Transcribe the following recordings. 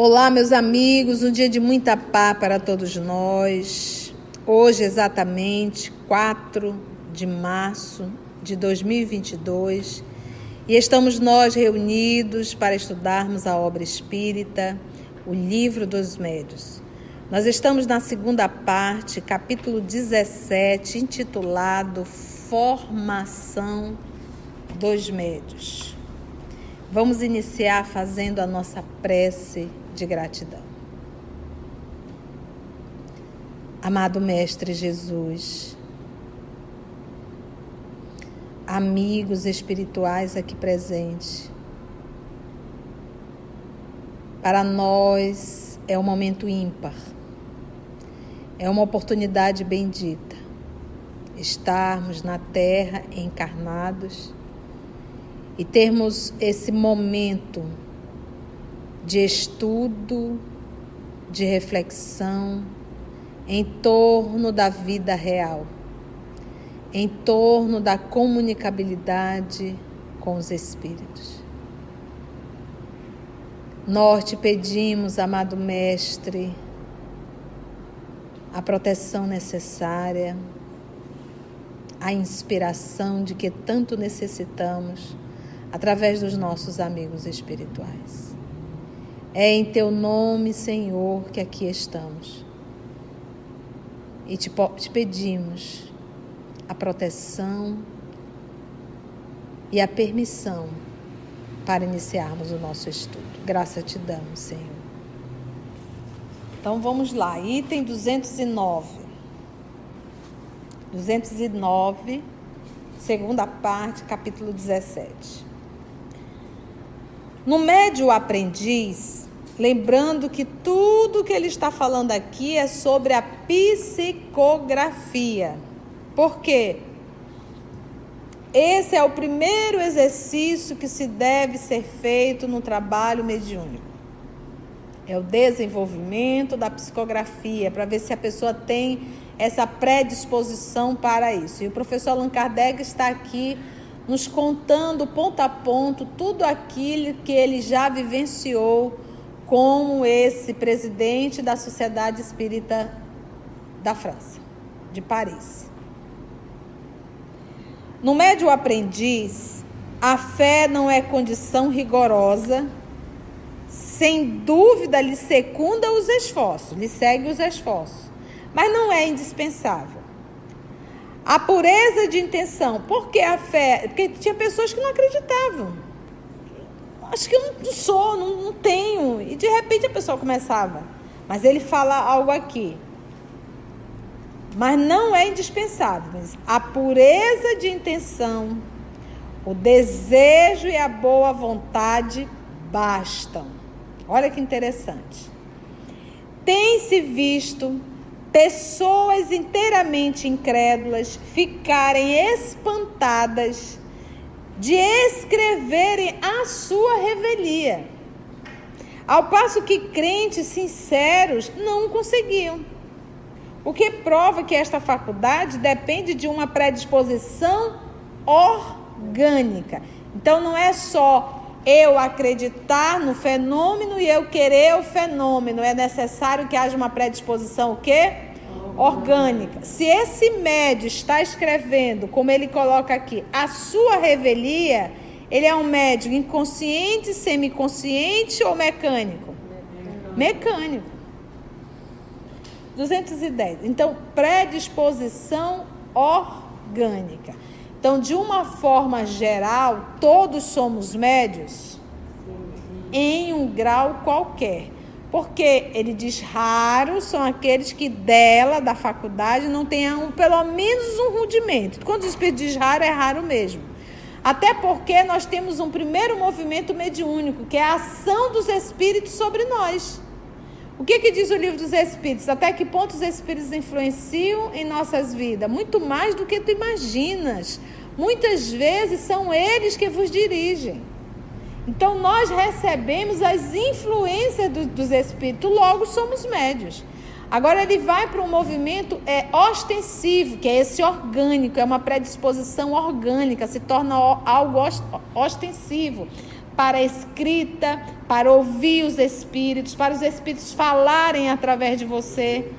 Olá, meus amigos, um dia de muita paz para todos nós. Hoje, exatamente 4 de março de 2022, e estamos nós reunidos para estudarmos a obra espírita, o Livro dos Médios. Nós estamos na segunda parte, capítulo 17, intitulado Formação dos Médios. Vamos iniciar fazendo a nossa prece de gratidão. Amado Mestre Jesus, amigos espirituais aqui presentes, para nós é um momento ímpar, é uma oportunidade bendita estarmos na Terra encarnados e termos esse momento de estudo, de reflexão em torno da vida real, em torno da comunicabilidade com os espíritos. Nós te pedimos, amado Mestre, a proteção necessária, a inspiração de que tanto necessitamos através dos nossos amigos espirituais. É em teu nome, Senhor, que aqui estamos. E te, te pedimos a proteção e a permissão para iniciarmos o nosso estudo. Graça te damos, Senhor. Então vamos lá, item 209. 209, segunda parte, capítulo 17. No médio aprendiz, lembrando que tudo que ele está falando aqui é sobre a psicografia. Por quê? Esse é o primeiro exercício que se deve ser feito no trabalho mediúnico. É o desenvolvimento da psicografia, para ver se a pessoa tem essa predisposição para isso. E o professor Allan Kardec está aqui nos contando ponto a ponto tudo aquilo que ele já vivenciou como esse presidente da Sociedade Espírita da França, de Paris. No médio aprendiz, a fé não é condição rigorosa, sem dúvida lhe secunda os esforços, lhe segue os esforços, mas não é indispensável. A pureza de intenção. Por que a fé? Porque tinha pessoas que não acreditavam. Acho que eu não sou, não, não tenho. E de repente a pessoa começava. Mas ele fala algo aqui. Mas não é indispensável. A pureza de intenção, o desejo e a boa vontade bastam. Olha que interessante. Tem-se visto pessoas inteiramente incrédulas ficarem espantadas de escreverem a sua revelia, ao passo que crentes sinceros não conseguiam. O que prova que esta faculdade depende de uma predisposição orgânica. Então não é só eu acreditar no fenômeno e eu querer o fenômeno. É necessário que haja uma predisposição o quê? Orgânica. Se esse médio está escrevendo, como ele coloca aqui, a sua revelia, ele é um médio inconsciente, semiconsciente ou mecânico? Mecânico. 210. Então, predisposição orgânica. Então, de uma forma geral, todos somos médios em um grau qualquer. Porque ele diz raros são aqueles que dela, da faculdade, não tenham pelo menos um rudimento. Quando o Espírito diz raro, é raro mesmo. Até porque nós temos um primeiro movimento mediúnico, que é a ação dos espíritos sobre nós. O que, que diz o livro dos Espíritos? Até que ponto os Espíritos influenciam em nossas vidas? Muito mais do que tu imaginas. Muitas vezes são eles que vos dirigem. Então nós recebemos as influências do, dos Espíritos, logo somos médios. Agora ele vai para um movimento é, ostensivo, que é esse orgânico, é uma predisposição orgânica, se torna algo ostensivo para a escrita, para ouvir os espíritos, para os espíritos falarem através de você,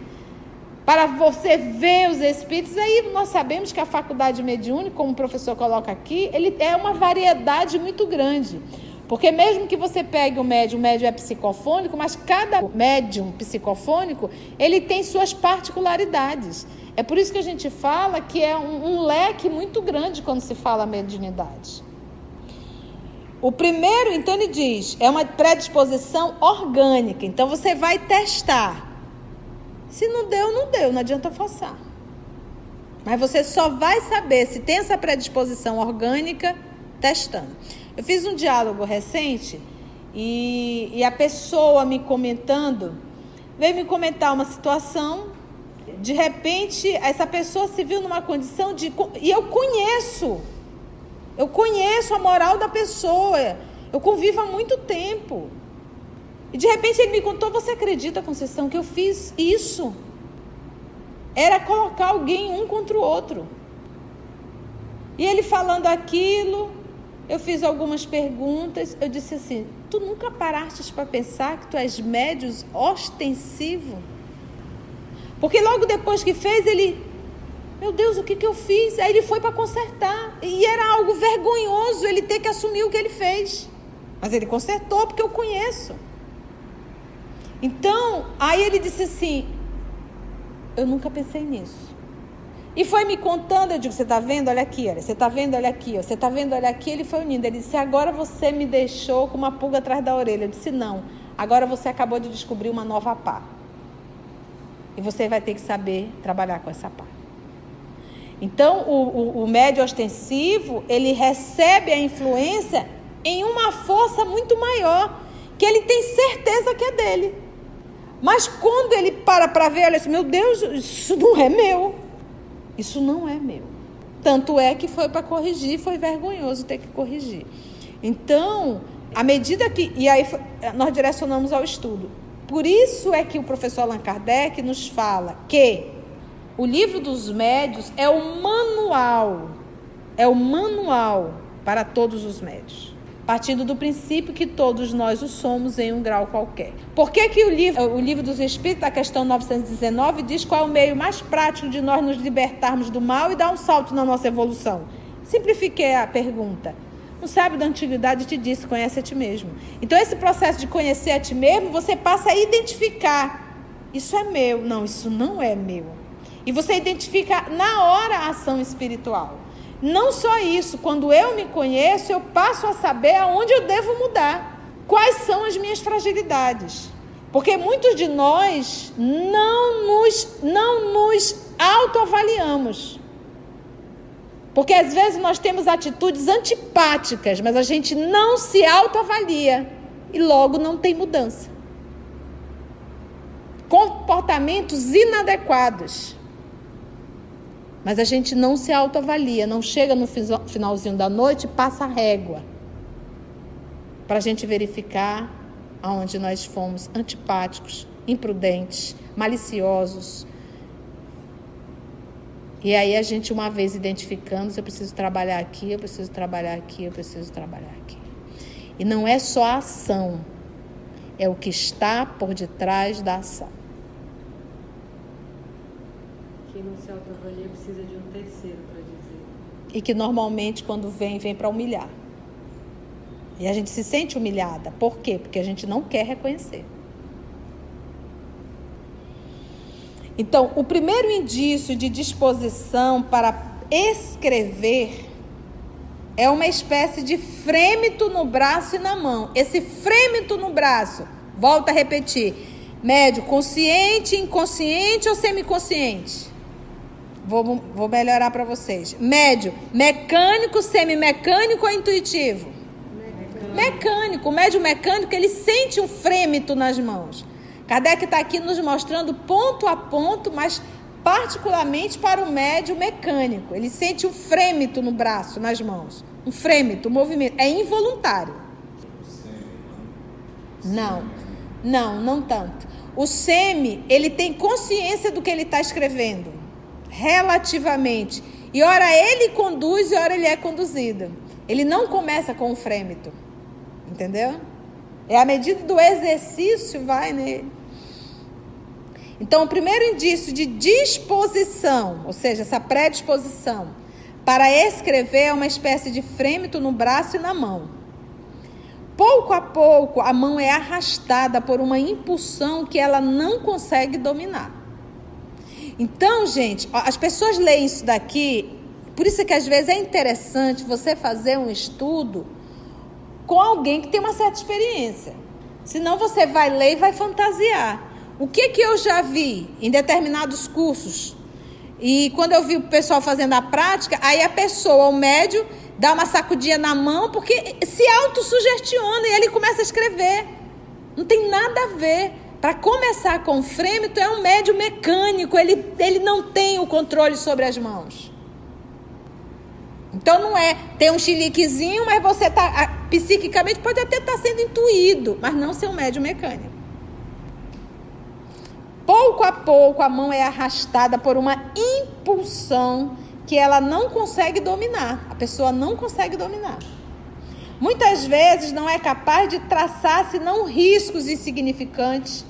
para você ver os espíritos. Aí nós sabemos que a faculdade mediúnica, como o professor coloca aqui, ele é uma variedade muito grande. Porque mesmo que você pegue o médium, o médium é psicofônico, mas cada médium psicofônico, ele tem suas particularidades. É por isso que a gente fala que é um, um leque muito grande quando se fala mediunidade. O primeiro, então, ele diz, é uma predisposição orgânica. Então, você vai testar. Se não deu, não deu, não adianta forçar. Mas você só vai saber se tem essa predisposição orgânica testando. Eu fiz um diálogo recente e, e a pessoa me comentando, veio me comentar uma situação. De repente, essa pessoa se viu numa condição de. E eu conheço eu conheço a moral da pessoa. Eu convivo há muito tempo. E de repente ele me contou: Você acredita, Conceição, que eu fiz isso? Era colocar alguém um contra o outro. E ele falando aquilo, eu fiz algumas perguntas. Eu disse assim: Tu nunca paraste para pensar que tu és médios ostensivo? Porque logo depois que fez, ele meu Deus, o que, que eu fiz? Aí ele foi para consertar. E era algo vergonhoso ele ter que assumir o que ele fez. Mas ele consertou porque eu conheço. Então, aí ele disse assim: Eu nunca pensei nisso. E foi me contando, eu digo, você está vendo? Olha aqui, olha, você está vendo? Olha aqui, você está vendo? Olha aqui. Ele foi unindo. Ele disse, agora você me deixou com uma pulga atrás da orelha. Eu disse, não. Agora você acabou de descobrir uma nova pá. E você vai ter que saber trabalhar com essa pá. Então, o, o, o médio ostensivo, ele recebe a influência em uma força muito maior, que ele tem certeza que é dele. Mas quando ele para para ver, ele diz, meu Deus, isso não é meu. Isso não é meu. Tanto é que foi para corrigir, foi vergonhoso ter que corrigir. Então, à medida que. E aí nós direcionamos ao estudo. Por isso é que o professor Allan Kardec nos fala que o livro dos médios é o manual, é o manual para todos os médios. Partindo do princípio que todos nós o somos em um grau qualquer. Por que, que o, livro, o livro dos Espíritos, a questão 919, diz qual é o meio mais prático de nós nos libertarmos do mal e dar um salto na nossa evolução? Simplifiquei a pergunta. Um sábio da antiguidade te disse: conhece a ti mesmo. Então, esse processo de conhecer a ti mesmo, você passa a identificar: isso é meu. Não, isso não é meu. E você identifica na hora a ação espiritual. Não só isso, quando eu me conheço, eu passo a saber aonde eu devo mudar. Quais são as minhas fragilidades? Porque muitos de nós não nos, não nos autoavaliamos. Porque às vezes nós temos atitudes antipáticas, mas a gente não se autoavalia e logo não tem mudança. Comportamentos inadequados. Mas a gente não se autoavalia, não chega no finalzinho da noite e passa a régua. Para a gente verificar aonde nós fomos antipáticos, imprudentes, maliciosos. E aí a gente, uma vez identificando, eu preciso trabalhar aqui, eu preciso trabalhar aqui, eu preciso trabalhar aqui. E não é só a ação, é o que está por detrás da ação. Quem não se autoavalia precisa de um terceiro para dizer. E que normalmente, quando vem, vem para humilhar. E a gente se sente humilhada. Por quê? Porque a gente não quer reconhecer. Então, o primeiro indício de disposição para escrever é uma espécie de frêmito no braço e na mão. Esse frêmito no braço, volta a repetir: médio, consciente, inconsciente ou semiconsciente? Vou, vou melhorar para vocês. Médio, mecânico, semimecânico ou intuitivo? Mecânico. mecânico. O médio mecânico, ele sente um frêmito nas mãos. Kardec está aqui nos mostrando ponto a ponto, mas particularmente para o médio mecânico. Ele sente um frêmito no braço, nas mãos. Um frêmito, um movimento. É involuntário. Não, não, não tanto. O semi, ele tem consciência do que ele está escrevendo relativamente. E ora ele conduz e ora ele é conduzido. Ele não começa com o frêmito. entendeu? É a medida do exercício vai nele. Então, o primeiro indício de disposição, ou seja, essa predisposição para escrever é uma espécie de frêmito no braço e na mão. Pouco a pouco, a mão é arrastada por uma impulsão que ela não consegue dominar. Então, gente, as pessoas leem isso daqui, por isso é que às vezes é interessante você fazer um estudo com alguém que tem uma certa experiência. Senão você vai ler e vai fantasiar. O que que eu já vi em determinados cursos? E quando eu vi o pessoal fazendo a prática, aí a pessoa, o médio, dá uma sacudinha na mão porque se autossugestiona e ele começa a escrever. Não tem nada a ver. Para começar com frêmito, é um médio mecânico, ele, ele não tem o controle sobre as mãos. Então não é ter um chiliquezinho, mas você tá psiquicamente pode até estar tá sendo intuído, mas não ser um médio mecânico. Pouco a pouco a mão é arrastada por uma impulsão que ela não consegue dominar. A pessoa não consegue dominar. Muitas vezes não é capaz de traçar senão riscos insignificantes.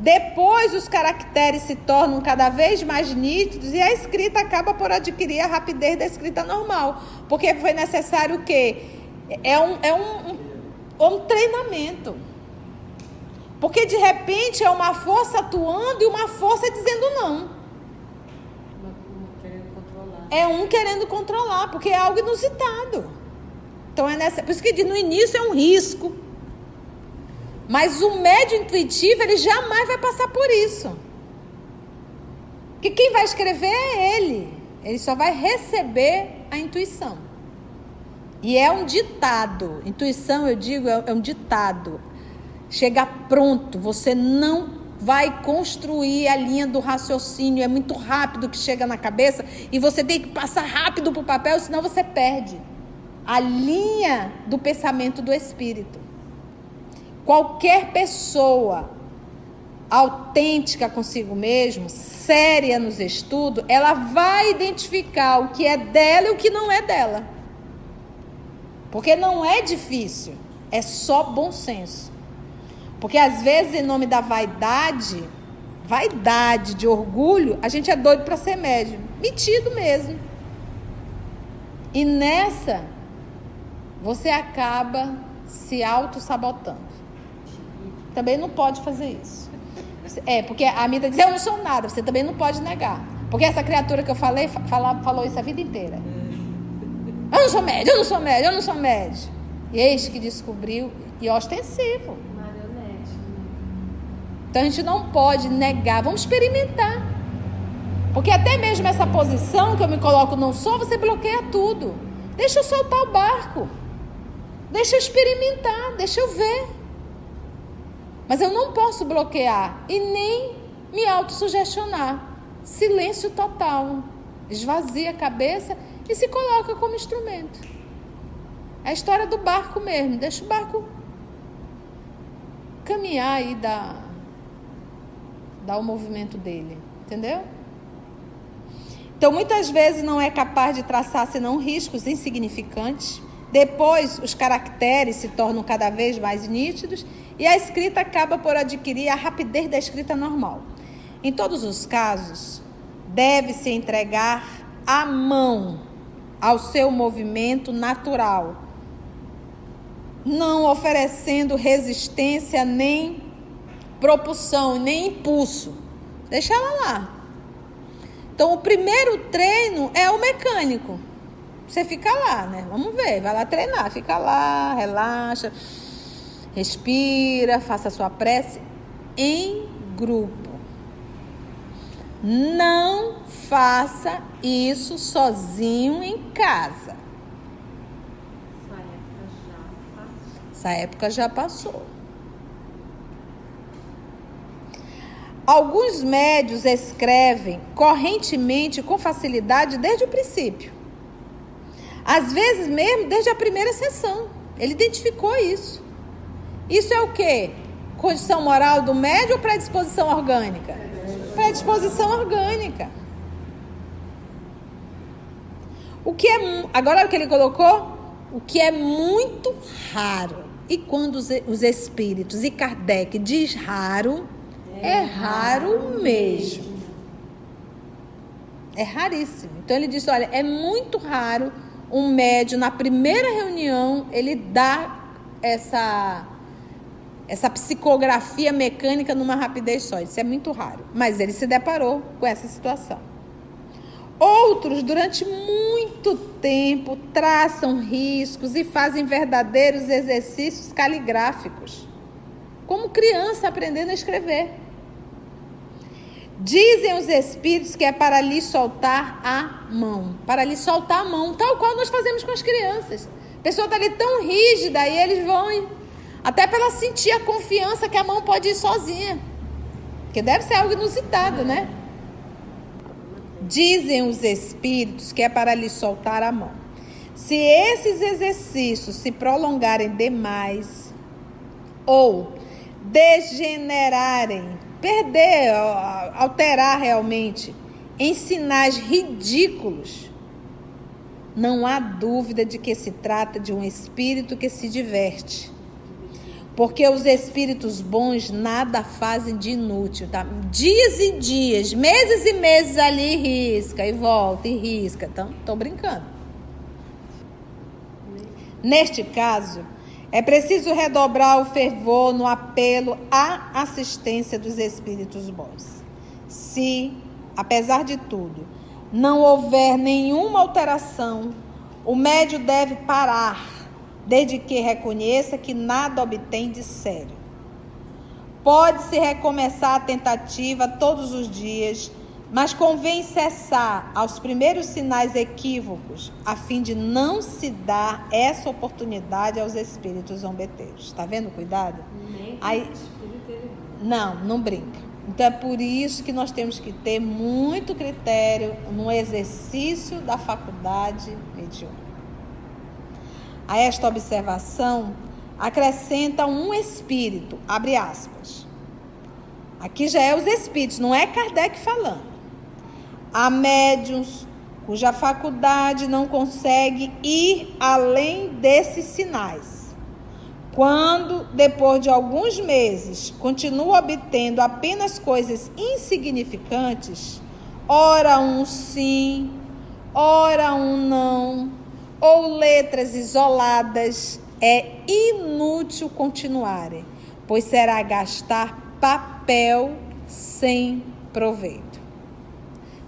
Depois os caracteres se tornam cada vez mais nítidos e a escrita acaba por adquirir a rapidez da escrita normal. Porque foi necessário o quê? É um, é um, um, um treinamento. Porque de repente é uma força atuando e uma força dizendo não. É um querendo controlar, porque é algo inusitado. Então é nessa. Por isso que no início é um risco. Mas o médio intuitivo, ele jamais vai passar por isso. Que quem vai escrever é ele. Ele só vai receber a intuição. E é um ditado. Intuição, eu digo, é um ditado chega pronto, você não vai construir a linha do raciocínio, é muito rápido que chega na cabeça e você tem que passar rápido para o papel, senão você perde a linha do pensamento do espírito. Qualquer pessoa autêntica consigo mesmo, séria nos estudos, ela vai identificar o que é dela e o que não é dela. Porque não é difícil, é só bom senso. Porque às vezes, em nome da vaidade, vaidade, de orgulho, a gente é doido para ser médium. Metido mesmo. E nessa, você acaba se auto-sabotando. Também não pode fazer isso. É, porque a Amida diz, eu não sou nada, você também não pode negar. Porque essa criatura que eu falei, fala, falou isso a vida inteira. Eu não sou médio, eu não sou médio, eu não sou médio. E eis que descobriu, e ostensivo. Então a gente não pode negar, vamos experimentar. Porque até mesmo essa posição que eu me coloco não sou, você bloqueia tudo. Deixa eu soltar o barco. Deixa eu experimentar, deixa eu ver. Mas eu não posso bloquear e nem me autossugestionar. Silêncio total. Esvazia a cabeça e se coloca como instrumento. É a história do barco mesmo. Deixa o barco caminhar e dar dá o movimento dele, entendeu? Então, muitas vezes não é capaz de traçar senão riscos insignificantes. Depois, os caracteres se tornam cada vez mais nítidos e a escrita acaba por adquirir a rapidez da escrita normal. Em todos os casos, deve-se entregar a mão ao seu movimento natural, não oferecendo resistência nem propulsão, nem impulso. Deixa ela lá. Então, o primeiro treino é o mecânico. Você fica lá, né? Vamos ver, vai lá treinar, fica lá, relaxa, respira, faça a sua prece em grupo. Não faça isso sozinho em casa. Essa época já passou. Alguns médios escrevem correntemente com facilidade desde o princípio. Às vezes mesmo desde a primeira sessão. Ele identificou isso. Isso é o quê? Condição moral do médio ou predisposição orgânica? Predisposição orgânica. O que é agora o que ele colocou? O que é muito raro. E quando os, os espíritos, e Kardec diz raro, é, é raro mesmo. É raríssimo. Então ele disse: olha, é muito raro um médium, na primeira reunião, ele dá essa, essa psicografia mecânica numa rapidez só. Isso é muito raro. Mas ele se deparou com essa situação. Outros, durante muito tempo, traçam riscos e fazem verdadeiros exercícios caligráficos, como criança aprendendo a escrever. Dizem os espíritos que é para lhe soltar a mão, para lhe soltar a mão, tal qual nós fazemos com as crianças. A pessoa está ali tão rígida e eles vão, até para ela sentir a confiança que a mão pode ir sozinha, que deve ser algo inusitado, né? Dizem os espíritos que é para lhe soltar a mão. Se esses exercícios se prolongarem demais ou degenerarem, perder, alterar realmente em sinais ridículos, não há dúvida de que se trata de um espírito que se diverte porque os espíritos bons nada fazem de inútil, tá? Dias e dias, meses e meses ali risca e volta e risca. Então, estou brincando. Neste caso, é preciso redobrar o fervor no apelo à assistência dos espíritos bons. Se, apesar de tudo, não houver nenhuma alteração, o médio deve parar desde que reconheça que nada obtém de sério. Pode-se recomeçar a tentativa todos os dias, mas convém cessar aos primeiros sinais equívocos, a fim de não se dar essa oportunidade aos espíritos zombeteiros. Está vendo? Cuidado? Aí, não, não brinca. Então é por isso que nós temos que ter muito critério no exercício da faculdade mediúnica. A esta observação acrescenta um espírito, abre aspas. Aqui já é os espíritos, não é Kardec falando. Há médiums cuja faculdade não consegue ir além desses sinais. Quando, depois de alguns meses, continua obtendo apenas coisas insignificantes, ora um sim, ora um não, ou letras isoladas, é inútil continuarem, pois será gastar papel sem proveito.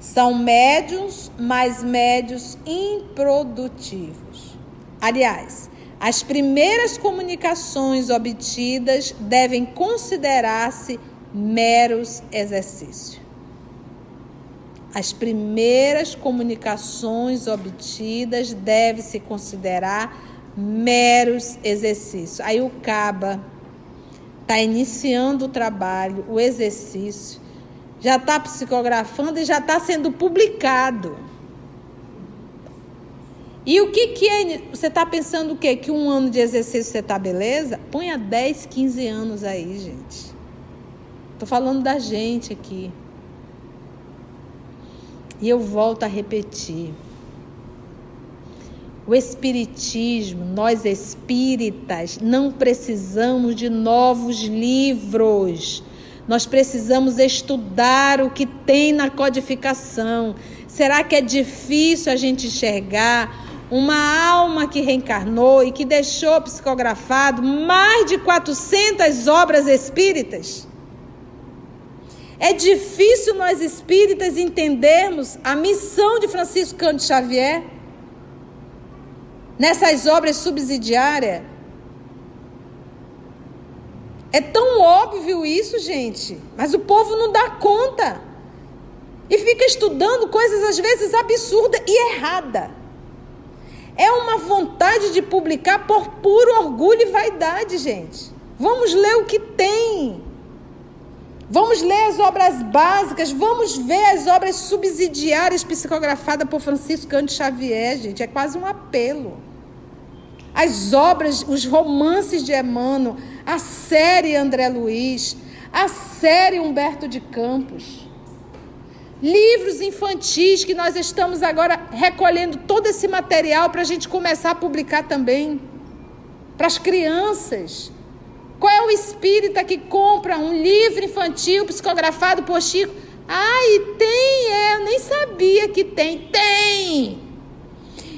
São médios, mas médios improdutivos. Aliás, as primeiras comunicações obtidas devem considerar-se meros exercícios as primeiras comunicações obtidas deve-se considerar meros exercícios. Aí o Caba está iniciando o trabalho, o exercício, já está psicografando e já está sendo publicado. E o que, que é. Você está pensando o quê? Que um ano de exercício você está beleza? Ponha 10, 15 anos aí, gente. Estou falando da gente aqui. E eu volto a repetir. O Espiritismo, nós espíritas, não precisamos de novos livros. Nós precisamos estudar o que tem na codificação. Será que é difícil a gente enxergar uma alma que reencarnou e que deixou psicografado mais de 400 obras espíritas? É difícil nós espíritas entendermos a missão de Francisco Cândido Xavier nessas obras subsidiárias. É tão óbvio isso, gente, mas o povo não dá conta. E fica estudando coisas às vezes absurdas e erradas. É uma vontade de publicar por puro orgulho e vaidade, gente. Vamos ler o que tem. Vamos ler as obras básicas, vamos ver as obras subsidiárias psicografadas por Francisco Cândido Xavier, gente. É quase um apelo. As obras, os romances de Emmanuel, a série André Luiz, a série Humberto de Campos. Livros infantis que nós estamos agora recolhendo todo esse material para a gente começar a publicar também. para as crianças. Qual é o espírita que compra um livro infantil psicografado por Chico? Ai, tem, é, eu nem sabia que tem. Tem!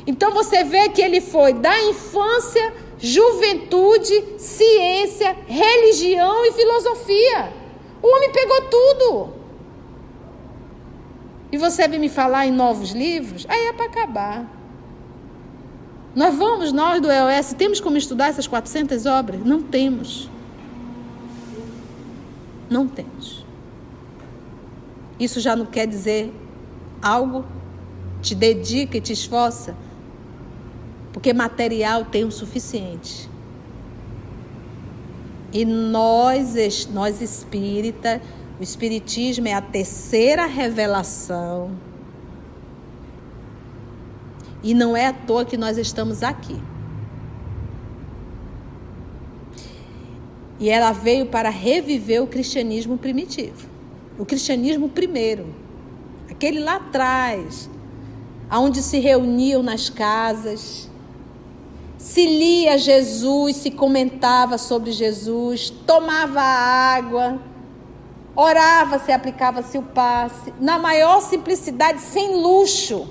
Então você vê que ele foi da infância, juventude, ciência, religião e filosofia. O homem pegou tudo. E você vem me falar em novos livros? Aí é para acabar. Nós vamos, nós do EOS, temos como estudar essas 400 obras? Não temos. Não temos. Isso já não quer dizer algo? Te dedica e te esforça? Porque material tem o suficiente. E nós, nós espírita, o espiritismo é a terceira revelação. E não é à toa que nós estamos aqui. E ela veio para reviver o cristianismo primitivo. O cristianismo primeiro. Aquele lá atrás, onde se reuniam nas casas, se lia Jesus, se comentava sobre Jesus, tomava água, orava, se aplicava-se o passe, na maior simplicidade, sem luxo,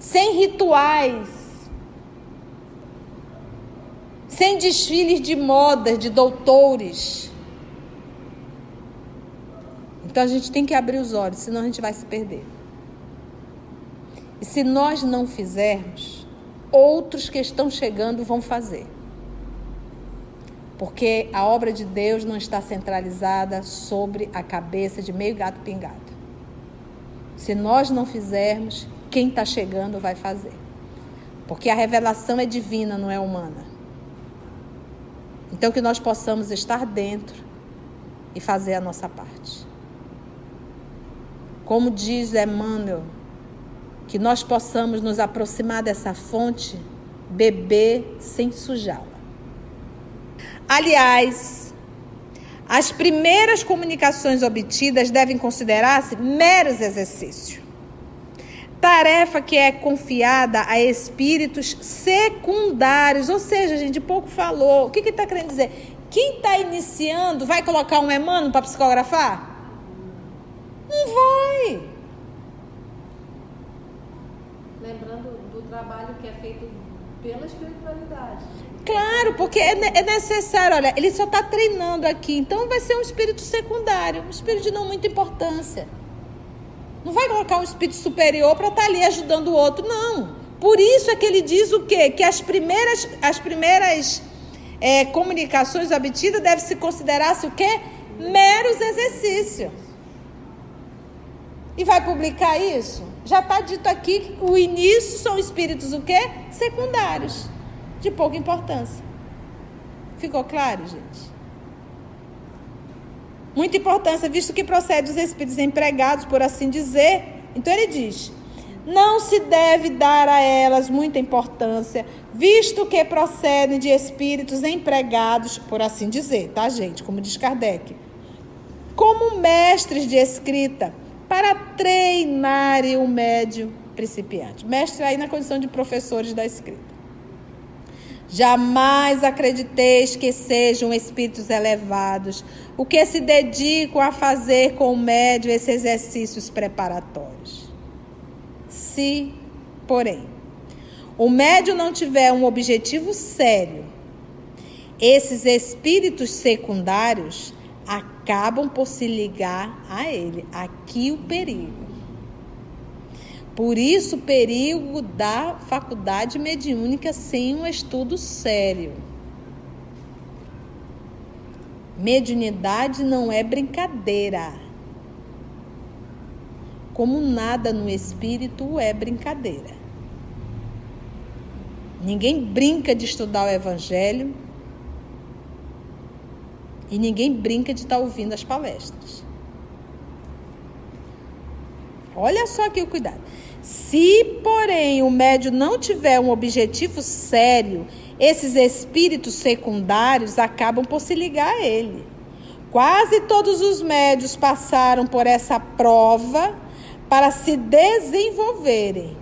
sem rituais, sem desfiles de modas, de doutores. Então a gente tem que abrir os olhos, senão a gente vai se perder. E se nós não fizermos, outros que estão chegando vão fazer. Porque a obra de Deus não está centralizada sobre a cabeça de meio gato pingado. Se nós não fizermos, quem está chegando vai fazer. Porque a revelação é divina, não é humana. Então que nós possamos estar dentro e fazer a nossa parte. Como diz Emmanuel, que nós possamos nos aproximar dessa fonte, beber sem sujá-la. Aliás, as primeiras comunicações obtidas devem considerar-se meros exercícios. Tarefa que é confiada a espíritos secundários, ou seja, a gente pouco falou. O que está querendo dizer? Quem está iniciando vai colocar um Emmanuel para psicografar? Não vai. Lembrando do trabalho que é feito pela espiritualidade. Claro, porque é, é necessário, olha, ele só está treinando aqui, então vai ser um espírito secundário, um espírito de não muita importância. Não vai colocar um espírito superior para estar tá ali ajudando o outro, não. Por isso é que ele diz o quê? Que as primeiras, as primeiras é, comunicações obtidas devem se considerar o quê? Meros exercícios. E vai publicar isso? Já está dito aqui que o início são espíritos o quê? Secundários, de pouca importância. Ficou claro, gente? Muita importância, visto que procede dos espíritos empregados, por assim dizer. Então ele diz: não se deve dar a elas muita importância, visto que procedem de espíritos empregados, por assim dizer, tá, gente? Como diz Kardec, como mestres de escrita para treinar o médio principiante. Mestre aí na condição de professores da escrita. Jamais acrediteis que sejam espíritos elevados, o que se dedicam a fazer com o médio esses exercícios preparatórios. Se, porém, o médio não tiver um objetivo sério, esses espíritos secundários acabam por se ligar a ele. Aqui o perigo. Por isso, o perigo da faculdade mediúnica sem um estudo sério. Mediunidade não é brincadeira. Como nada no espírito é brincadeira. Ninguém brinca de estudar o evangelho e ninguém brinca de estar tá ouvindo as palestras. Olha só aqui o cuidado. Se, porém, o médio não tiver um objetivo sério, esses espíritos secundários acabam por se ligar a ele. Quase todos os médios passaram por essa prova para se desenvolverem.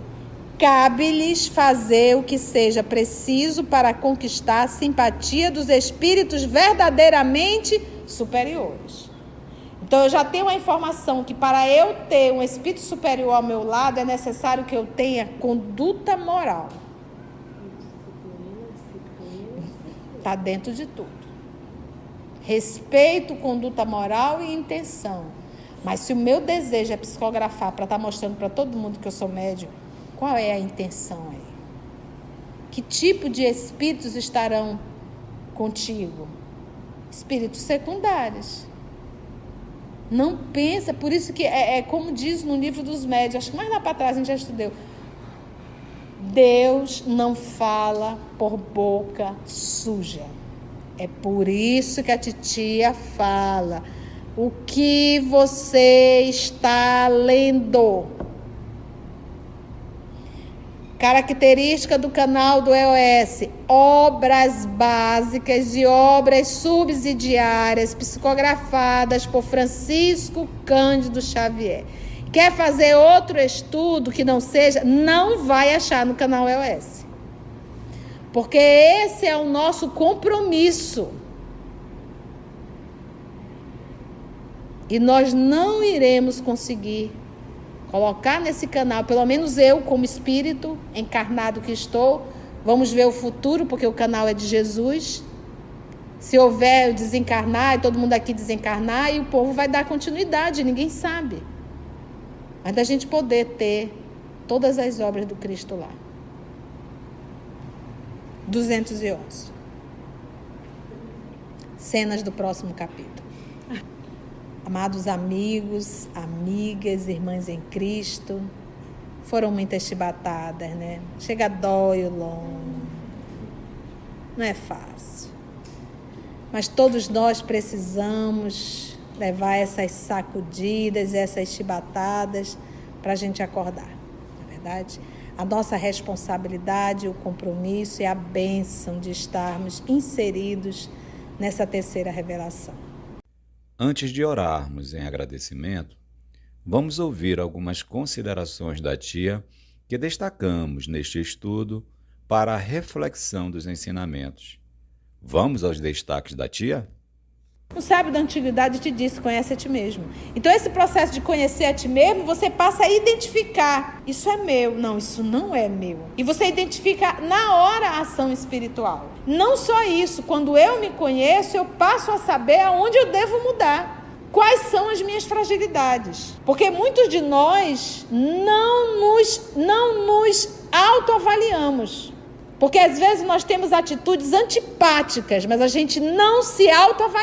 Cabe-lhes fazer o que seja preciso para conquistar a simpatia dos espíritos verdadeiramente superiores. Então eu já tenho a informação que para eu ter um espírito superior ao meu lado é necessário que eu tenha conduta moral. Está dentro de tudo. Respeito, conduta moral e intenção. Mas se o meu desejo é psicografar para estar tá mostrando para todo mundo que eu sou médium, qual é a intenção aí? Que tipo de espíritos estarão contigo? Espíritos secundários. Não pensa, por isso que é, é como diz no livro dos médios, acho que mais lá para trás a gente já estudou. Deus não fala por boca suja. É por isso que a titia fala. O que você está lendo? Característica do canal do EOS: obras básicas e obras subsidiárias psicografadas por Francisco Cândido Xavier. Quer fazer outro estudo que não seja, não vai achar no canal EOS. Porque esse é o nosso compromisso. E nós não iremos conseguir colocar nesse canal, pelo menos eu, como espírito encarnado que estou, vamos ver o futuro, porque o canal é de Jesus. Se houver desencarnar e todo mundo aqui desencarnar, e o povo vai dar continuidade, ninguém sabe. Mas da gente poder ter todas as obras do Cristo lá. 211. Cenas do próximo capítulo. Amados amigos, amigas, irmãs em Cristo, foram muitas chibatadas, né? Chega dói o longo. Não é fácil. Mas todos nós precisamos levar essas sacudidas, essas chibatadas para a gente acordar, não é verdade? A nossa responsabilidade, o compromisso e a bênção de estarmos inseridos nessa terceira revelação. Antes de orarmos em agradecimento, vamos ouvir algumas considerações da tia que destacamos neste estudo para a reflexão dos ensinamentos. Vamos aos destaques da tia? O sábio da antiguidade te disse: conhece a ti mesmo. Então, esse processo de conhecer a ti mesmo, você passa a identificar: isso é meu, não, isso não é meu. E você identifica na hora a ação espiritual. Não só isso, quando eu me conheço, eu passo a saber aonde eu devo mudar. Quais são as minhas fragilidades? Porque muitos de nós não nos, não nos autoavaliamos. Porque às vezes nós temos atitudes antipáticas, mas a gente não se autoavalia.